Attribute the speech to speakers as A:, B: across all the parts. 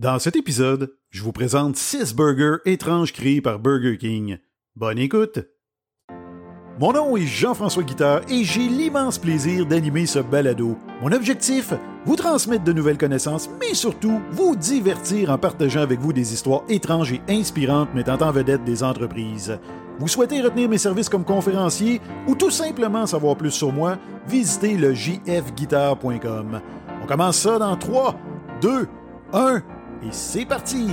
A: Dans cet épisode, je vous présente 6 burgers étranges créés par Burger King. Bonne écoute! Mon nom est Jean-François Guitard et j'ai l'immense plaisir d'animer ce balado. Mon objectif, vous transmettre de nouvelles connaissances, mais surtout vous divertir en partageant avec vous des histoires étranges et inspirantes mettant en vedette des entreprises. Vous souhaitez retenir mes services comme conférencier ou tout simplement savoir plus sur moi, visitez le jfguitar.com. On commence ça dans 3, 2, 1 et c'est parti!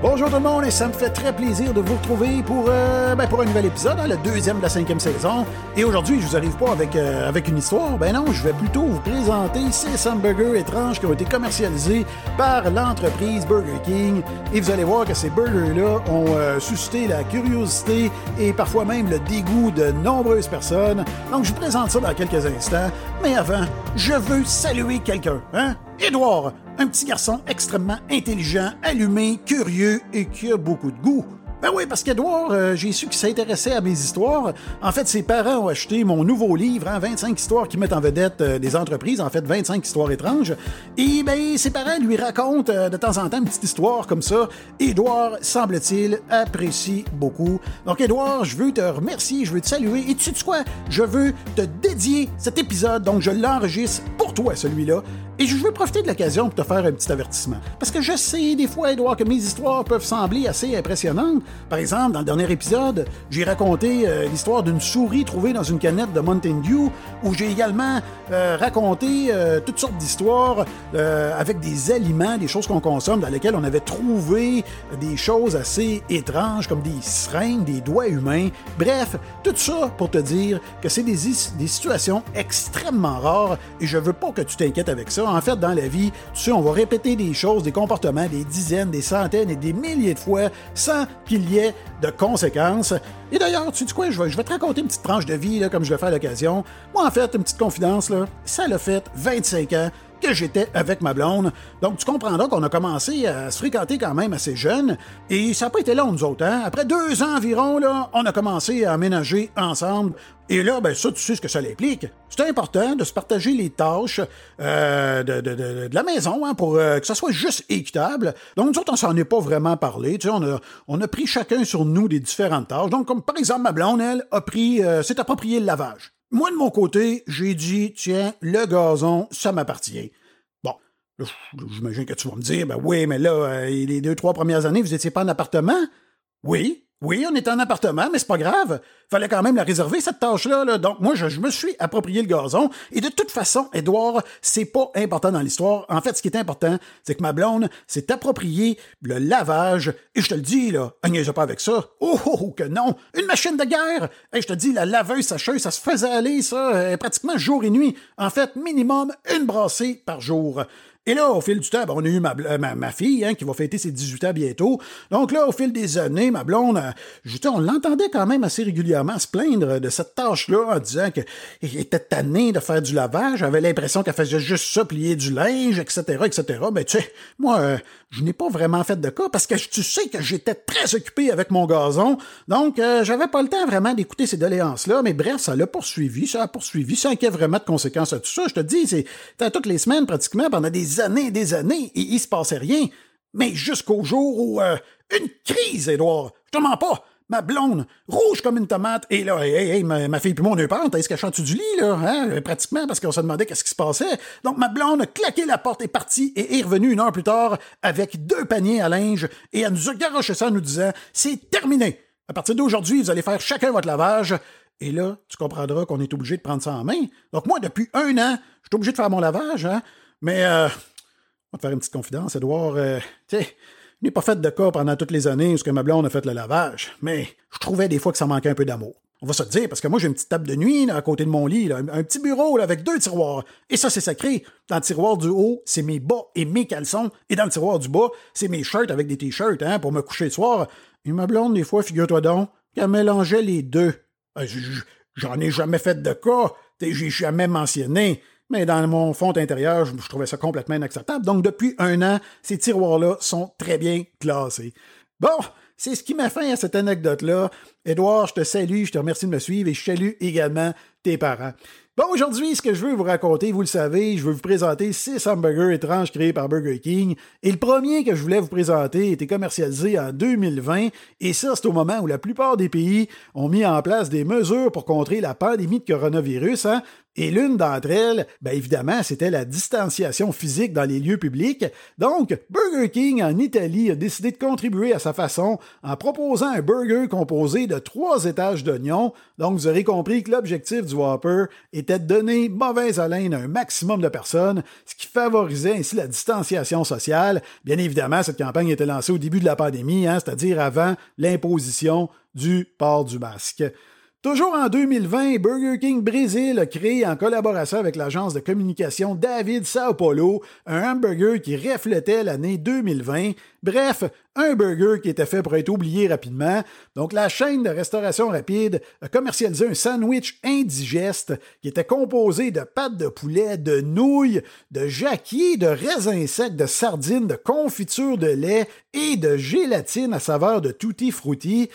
A: Bonjour tout le monde et ça me fait très plaisir de vous retrouver pour, euh, ben, pour un nouvel épisode, hein, le deuxième de la cinquième saison. Et aujourd'hui, je vous arrive pas avec, euh, avec une histoire, ben non, je vais plutôt vous présenter ces hamburgers étranges qui ont été commercialisés par l'entreprise Burger King. Et vous allez voir que ces burgers-là ont euh, suscité la curiosité et parfois même le dégoût de nombreuses personnes. Donc je vous présente ça dans quelques instants. Mais avant, je veux saluer quelqu'un, hein? Édouard, un petit garçon extrêmement intelligent, allumé, curieux et qui a beaucoup de goût. Ben oui, parce qu'Edouard, euh, j'ai su qu'il s'intéressait à mes histoires. En fait, ses parents ont acheté mon nouveau livre, hein, 25 histoires qui mettent en vedette euh, des entreprises, en fait 25 histoires étranges. Et ben, ses parents lui racontent euh, de temps en temps une petite histoire comme ça. Édouard, semble-t-il, apprécie beaucoup. Donc, Édouard, je veux te remercier, je veux te saluer. Et tu sais quoi? Je veux te dédier cet épisode, donc je l'enregistre pour toi, celui-là. Et je veux profiter de l'occasion pour te faire un petit avertissement. Parce que je sais, des fois, Edouard, que mes histoires peuvent sembler assez impressionnantes. Par exemple, dans le dernier épisode, j'ai raconté euh, l'histoire d'une souris trouvée dans une canette de Mountain Dew, où j'ai également euh, raconté euh, toutes sortes d'histoires avec des aliments, des choses qu'on consomme, dans lesquelles on avait trouvé des choses assez étranges, comme des seringues, des doigts humains. Bref, tout ça pour te dire que c'est des, des situations extrêmement rares, et je veux pas que tu t'inquiètes avec ça en fait, dans la vie, tu sais, on va répéter des choses, des comportements, des dizaines, des centaines et des milliers de fois sans qu'il y ait de conséquences. Et d'ailleurs, tu sais quoi, je vais, je vais te raconter une petite tranche de vie, comme je le fais à l'occasion. Moi, en fait, une petite confidence, là, ça l'a fait 25 ans que j'étais avec ma blonde. Donc, tu comprendras qu'on a commencé à se fréquenter quand même assez jeune. Et ça n'a pas été long, nous autres. Hein? Après deux ans environ, là, on a commencé à aménager ensemble. Et là, ben ça, tu sais ce que ça implique. C'est important de se partager les tâches euh, de, de, de, la maison hein, pour euh, que ça soit juste équitable. Donc, nous autres, on s'en est pas vraiment parlé. Tu sais, on a, on a pris chacun sur nous des différentes tâches. Donc, comme par exemple, ma blonde, elle, a pris, euh, s'est approprié le lavage. Moi, de mon côté, j'ai dit, tiens, le gazon, ça m'appartient. Bon, j'imagine que tu vas me dire, ben oui, mais là, euh, les deux, trois premières années, vous étiez pas en appartement? Oui, oui, on était en appartement, mais c'est pas grave. Fallait quand même la réserver, cette tâche-là. Donc, moi, je, me suis approprié le gazon. Et de toute façon, Edouard, c'est pas important dans l'histoire. En fait, ce qui est important, c'est que ma blonde s'est approprié le lavage. Et je te le dis, là, niaise pas avec ça. Oh, oh, oh, que non! Une machine de guerre! Et je te dis, la laveuse sacheuse, ça se faisait aller, ça, euh, pratiquement jour et nuit. En fait, minimum une brassée par jour. Et là, au fil du temps, ben, on a eu ma, euh, ma, fille hein, qui va fêter ses 18 ans bientôt. Donc là, au fil des années, ma blonde, euh, on l'entendait quand même assez régulièrement se plaindre de cette tâche-là en disant qu'elle était tannée de faire du lavage, avait l'impression qu'elle faisait juste ça, plier du linge, etc., etc. Mais tu sais, moi, euh, je n'ai pas vraiment fait de cas parce que tu sais que j'étais très occupé avec mon gazon. Donc, j'avais pas le temps vraiment d'écouter ces doléances-là. Mais bref, ça l'a poursuivi, ça a poursuivi, sans qu'il y ait vraiment de conséquences à tout ça. Je te dis, c'est toutes les semaines pratiquement pendant des années et des années et il se passait rien. Mais jusqu'au jour où euh, une crise, Édouard. Je te mens pas. Ma blonde, rouge comme une tomate, et là, hey, hey, ma, fille puis moi, on a eu on se cachant du lit, là, hein, pratiquement, parce qu'on se demandait qu'est-ce qui se passait. Donc, ma blonde a claqué la porte, est partie, et est revenue une heure plus tard avec deux paniers à linge, et elle nous a garoché ça en nous disant, c'est terminé. À partir d'aujourd'hui, vous allez faire chacun votre lavage. Et là, tu comprendras qu'on est obligé de prendre ça en main. Donc, moi, depuis un an, je suis obligé de faire mon lavage, hein. Mais euh, on va te faire une petite confidence, Edouard. Euh, tu sais, je n'ai pas fait de cas pendant toutes les années où ma blonde a fait le lavage, mais je trouvais des fois que ça manquait un peu d'amour. On va se dire, parce que moi, j'ai une petite table de nuit à côté de mon lit, un, petit bureau avec deux tiroirs. Et ça, c'est sacré. Dans le tiroir du haut, c'est mes bas et mes caleçons. Et dans le tiroir du bas, c'est mes shirts avec des t-shirts hein, pour me coucher le soir. Et ma blonde, des fois, figure-toi donc, qu'elle mélangeait les deux. Euh, j'en ai jamais fait de cas. J'ai jamais mentionné mais dans mon fond intérieur, je, trouvais ça complètement inacceptable. Donc, depuis un an, ces tiroirs-là sont très bien classés. Bon, c'est ce qui m'a fait à cette anecdote-là. Édouard, je te salue, je te remercie de me suivre et je salue également parents. Bon, aujourd'hui, ce que je veux vous raconter, vous le savez, je veux vous présenter six hamburgers étranges créés par Burger King. Et le premier que je voulais vous présenter était commercialisé en 2020. Et ça, c'est au moment où la plupart des pays ont mis en place des mesures pour contrer la pandémie de coronavirus. Hein? Et l'une d'entre elles, bien évidemment, c'était la distanciation physique dans les lieux publics. Donc, Burger King en Italie a décidé de contribuer à sa façon en proposant un burger composé de trois étages d'oignons. Donc, vous aurez compris que l'objectif du Était de donner mauvaise haleine à un maximum de personnes, ce qui favorisait ainsi la distanciation sociale. Bien évidemment, cette campagne était lancée au début de la pandémie, hein, c'est-à-dire avant l'imposition du port du masque. Toujours en 2020, Burger King Brésil a créé en collaboration avec l'agence de communication David Sao Paulo un hamburger qui reflétait l'année 2020. Bref, un burger qui était fait pour être oublié rapidement. Donc la chaîne de restauration rapide a commercialisé un sandwich indigeste qui était composé de pâtes de poulet, de nouilles, de jacquier, de raisins secs, de sardines, de confiture de lait et de gélatine à saveur de tutti frutti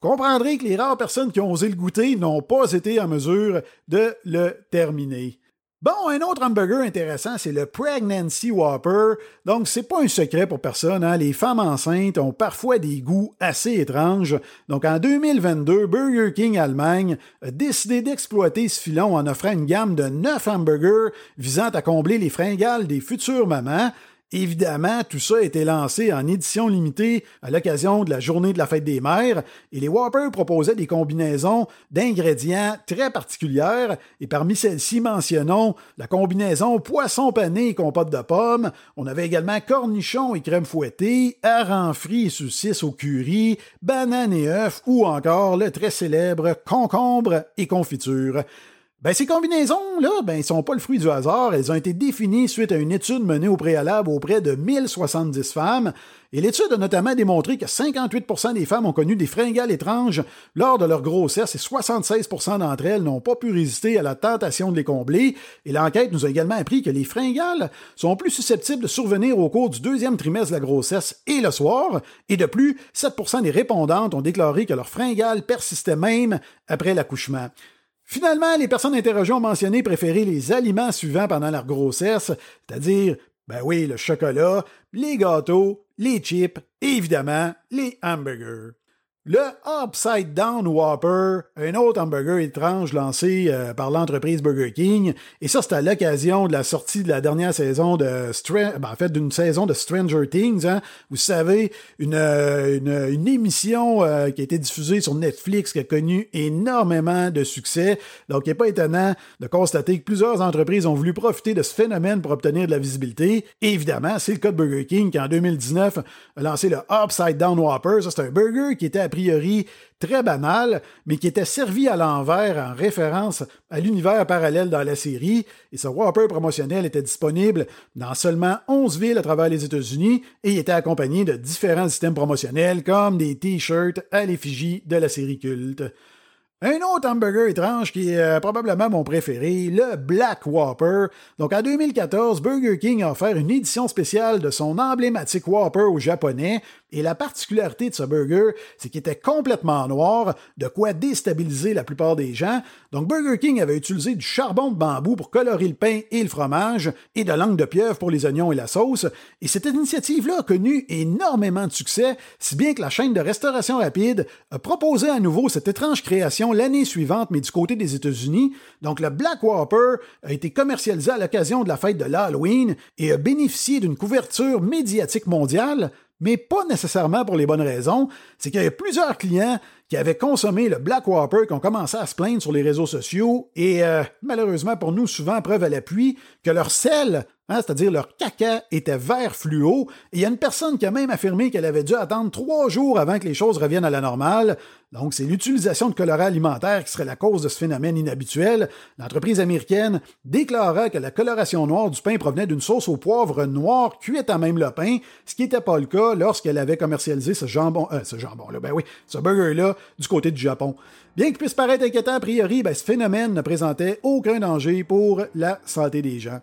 A: comprendrez que les rares personnes qui ont osé le goûter n'ont pas été en mesure de le terminer. Bon, un autre hamburger intéressant, c'est le Pregnancy Whopper. Donc, c'est pas un secret pour personne. Hein? Les femmes enceintes ont parfois des goûts assez étranges. Donc, en 2022, Burger King Allemagne a décidé d'exploiter ce filon en offrant une gamme de 9 hamburgers visant à combler les fringales des futures mamans. Évidemment, tout ça a été lancé en édition limitée à l'occasion de la journée de la fête des mères, et les Whoppers proposaient des combinaisons d'ingrédients très particulières, et parmi celles-ci mentionnons la combinaison poisson pané et compote de pommes, on avait également cornichons et crème fouettée, hareng frit et saucisses au curry, banane et œufs, ou encore le très célèbre concombre et confiture. Ben, ces combinaisons-là, ben, ils sont pas le fruit du hasard. Elles ont été définies suite à une étude menée au préalable auprès de 1070 femmes. Et l'étude a notamment démontré que 58% des femmes ont connu des fringales étranges lors de leur grossesse et 76% d'entre elles n'ont pas pu résister à la tentation de les combler. Et l'enquête nous a également appris que les fringales sont plus susceptibles de survenir au cours du deuxième trimestre de la grossesse et le soir. Et de plus, 7% des répondantes ont déclaré que leurs fringales persistaient même après l'accouchement. Finalement, les personnes interrogées ont mentionné préférer les aliments suivants pendant leur grossesse, c'est-à-dire, ben oui, le chocolat, les gâteaux, les chips et évidemment les hamburgers. Le Upside Down Whopper, un autre hamburger étrange lancé euh, par l'entreprise Burger King, et ça c'est à l'occasion de la sortie de la dernière saison de ben, en fait d'une saison de Stranger Things. Hein. Vous savez, une, euh, une, émission euh, qui a été diffusée sur Netflix qui a connu énormément de succès. Donc il n'est pas étonnant de constater que plusieurs entreprises ont voulu profiter de ce phénomène pour obtenir de la visibilité. Évidemment, c'est le cas de Burger King qui en 2019 a lancé le Upside Down Whopper. Ça c'est un burger qui était priori très banal, mais qui était servi à l'envers en référence à l'univers parallèle dans la série. Et ce Whopper promotionnel était disponible dans seulement 11 villes à travers les États-Unis et était accompagné de différents systèmes promotionnels comme des t-shirts à l'effigie de la série culte. Un autre hamburger étrange qui est euh, probablement mon préféré, le Black Whopper. Donc en 2014, Burger King a offert une édition spéciale de son emblématique Whopper au japonais. Et la particularité de ce burger, c'est qu'il était complètement noir, de quoi déstabiliser la plupart des gens. Donc Burger King avait utilisé du charbon de bambou pour colorer le pain et le fromage, et de langue de pieuvre pour les oignons et la sauce. Et cette initiative-là a connu énormément de succès, si bien que la chaîne de restauration rapide a proposé à nouveau cette étrange création l'année suivante, mais du côté des États-Unis. Donc, le Black Whopper a été commercialisé à l'occasion de la fête de l'Halloween et a bénéficié d'une couverture médiatique mondiale, mais pas nécessairement pour les bonnes raisons. C'est qu'il y a plusieurs clients qui avaient consommé le Black Whopper qui ont commencé à se plaindre sur les réseaux sociaux et euh, malheureusement pour nous, souvent preuve à l'appui, que leur sel Hein, c'est-à-dire leur caca était vert fluo, et il y a une personne qui a même affirmé qu'elle avait dû attendre trois jours avant que les choses reviennent à la normale. Donc, c'est l'utilisation de colorants alimentaires qui serait la cause de ce phénomène inhabituel. L'entreprise américaine déclara que la coloration noire du pain provenait d'une sauce au poivre noir cuite à même le pain, ce qui n'était pas le cas lorsqu'elle avait commercialisé ce jambon, euh, ce jambon-là, ben oui, ce burger-là du côté du Japon. Bien qu'il puisse paraître inquiétant a priori, ben, ce phénomène ne présentait aucun danger pour la santé des gens.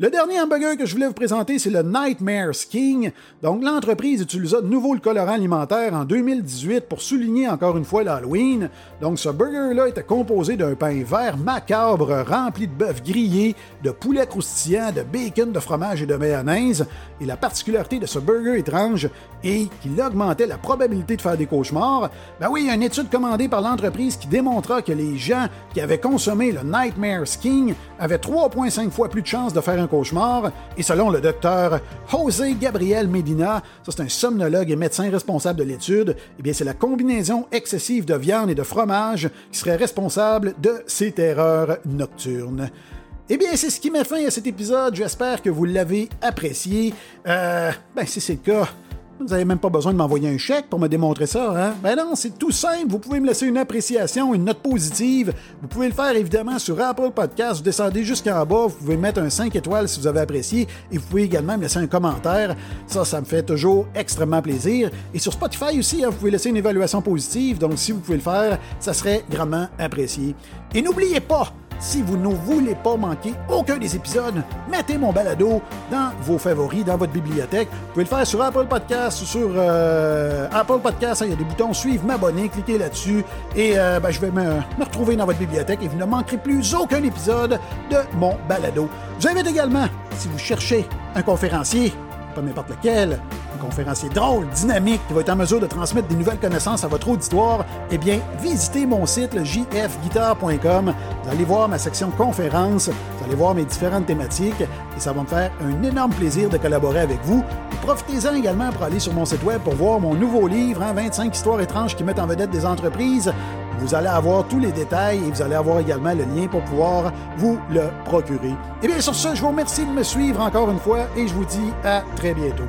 A: Le dernier hamburger que je voulais vous présenter, c'est le Nightmare King. Donc, l'entreprise utilisa de nouveau le colorant alimentaire en 2018 pour souligner encore une fois l'Halloween. Donc, ce burger-là était composé d'un pain vert macabre rempli de bœuf grillé, de poulet croustillant, de bacon, de fromage et de mayonnaise. Et la particularité de ce burger étrange est qu'il augmentait la probabilité de faire des cauchemars. Ben oui, il y a une étude commandée par l'entreprise qui démontra que les gens qui avaient consommé le Nightmare King avaient 3,5 fois plus de chances de faire un cauchemar. Et selon le docteur José Gabriel Medina, ça c'est un somnologue et médecin responsable de l'étude, eh bien c'est la combinaison excessive de viande et de fromage qui serait responsable de ces terreurs nocturnes. Eh bien, c'est ce qui met fin à cet épisode. J'espère que vous l'avez apprécié. Euh, ben, si c'est le cas, vous n'avez même pas besoin de m'envoyer un chèque pour me démontrer ça, hein? Ben non, c'est tout simple. Vous pouvez me laisser une appréciation, une note positive. Vous pouvez le faire évidemment sur Apple Podcast. Vous descendez jusqu'en bas. Vous pouvez mettre un 5 étoiles si vous avez apprécié. Et vous pouvez également me laisser un commentaire. Ça, ça me fait toujours extrêmement plaisir. Et sur Spotify aussi, hein, vous pouvez laisser une évaluation positive. Donc, si vous pouvez le faire, ça serait grandement apprécié. Et n'oubliez pas, si vous ne voulez pas manquer aucun des épisodes, mettez mon balado dans vos favoris, dans votre bibliothèque. Vous pouvez le faire sur Apple Podcast ou sur euh, Apple Podcast. Hein, il y a des boutons suivre, m'abonner, cliquez là-dessus et euh, ben, je vais me, retrouver dans votre bibliothèque et vous ne manquerez plus aucun épisode de mon balado. Je vous invite également, si vous cherchez un conférencier, pas n'importe lequel, un conférencier drôle, dynamique, qui va être en mesure de transmettre des nouvelles connaissances à votre auditoire, eh bien, visitez mon site, le jfguitar.com. Vous allez voir ma section conférences, vous allez voir mes différentes thématiques, et ça va me faire un énorme plaisir de collaborer avec vous. Profitez-en également pour aller sur mon site web pour voir mon nouveau livre, 25 hein, histoires étranges qui mettent en vedette des entreprises. Vous allez avoir tous les détails et vous allez avoir également le lien pour pouvoir vous le procurer. Et bien sur ce, je vous remercie de me suivre encore une fois et je vous dis à très bientôt.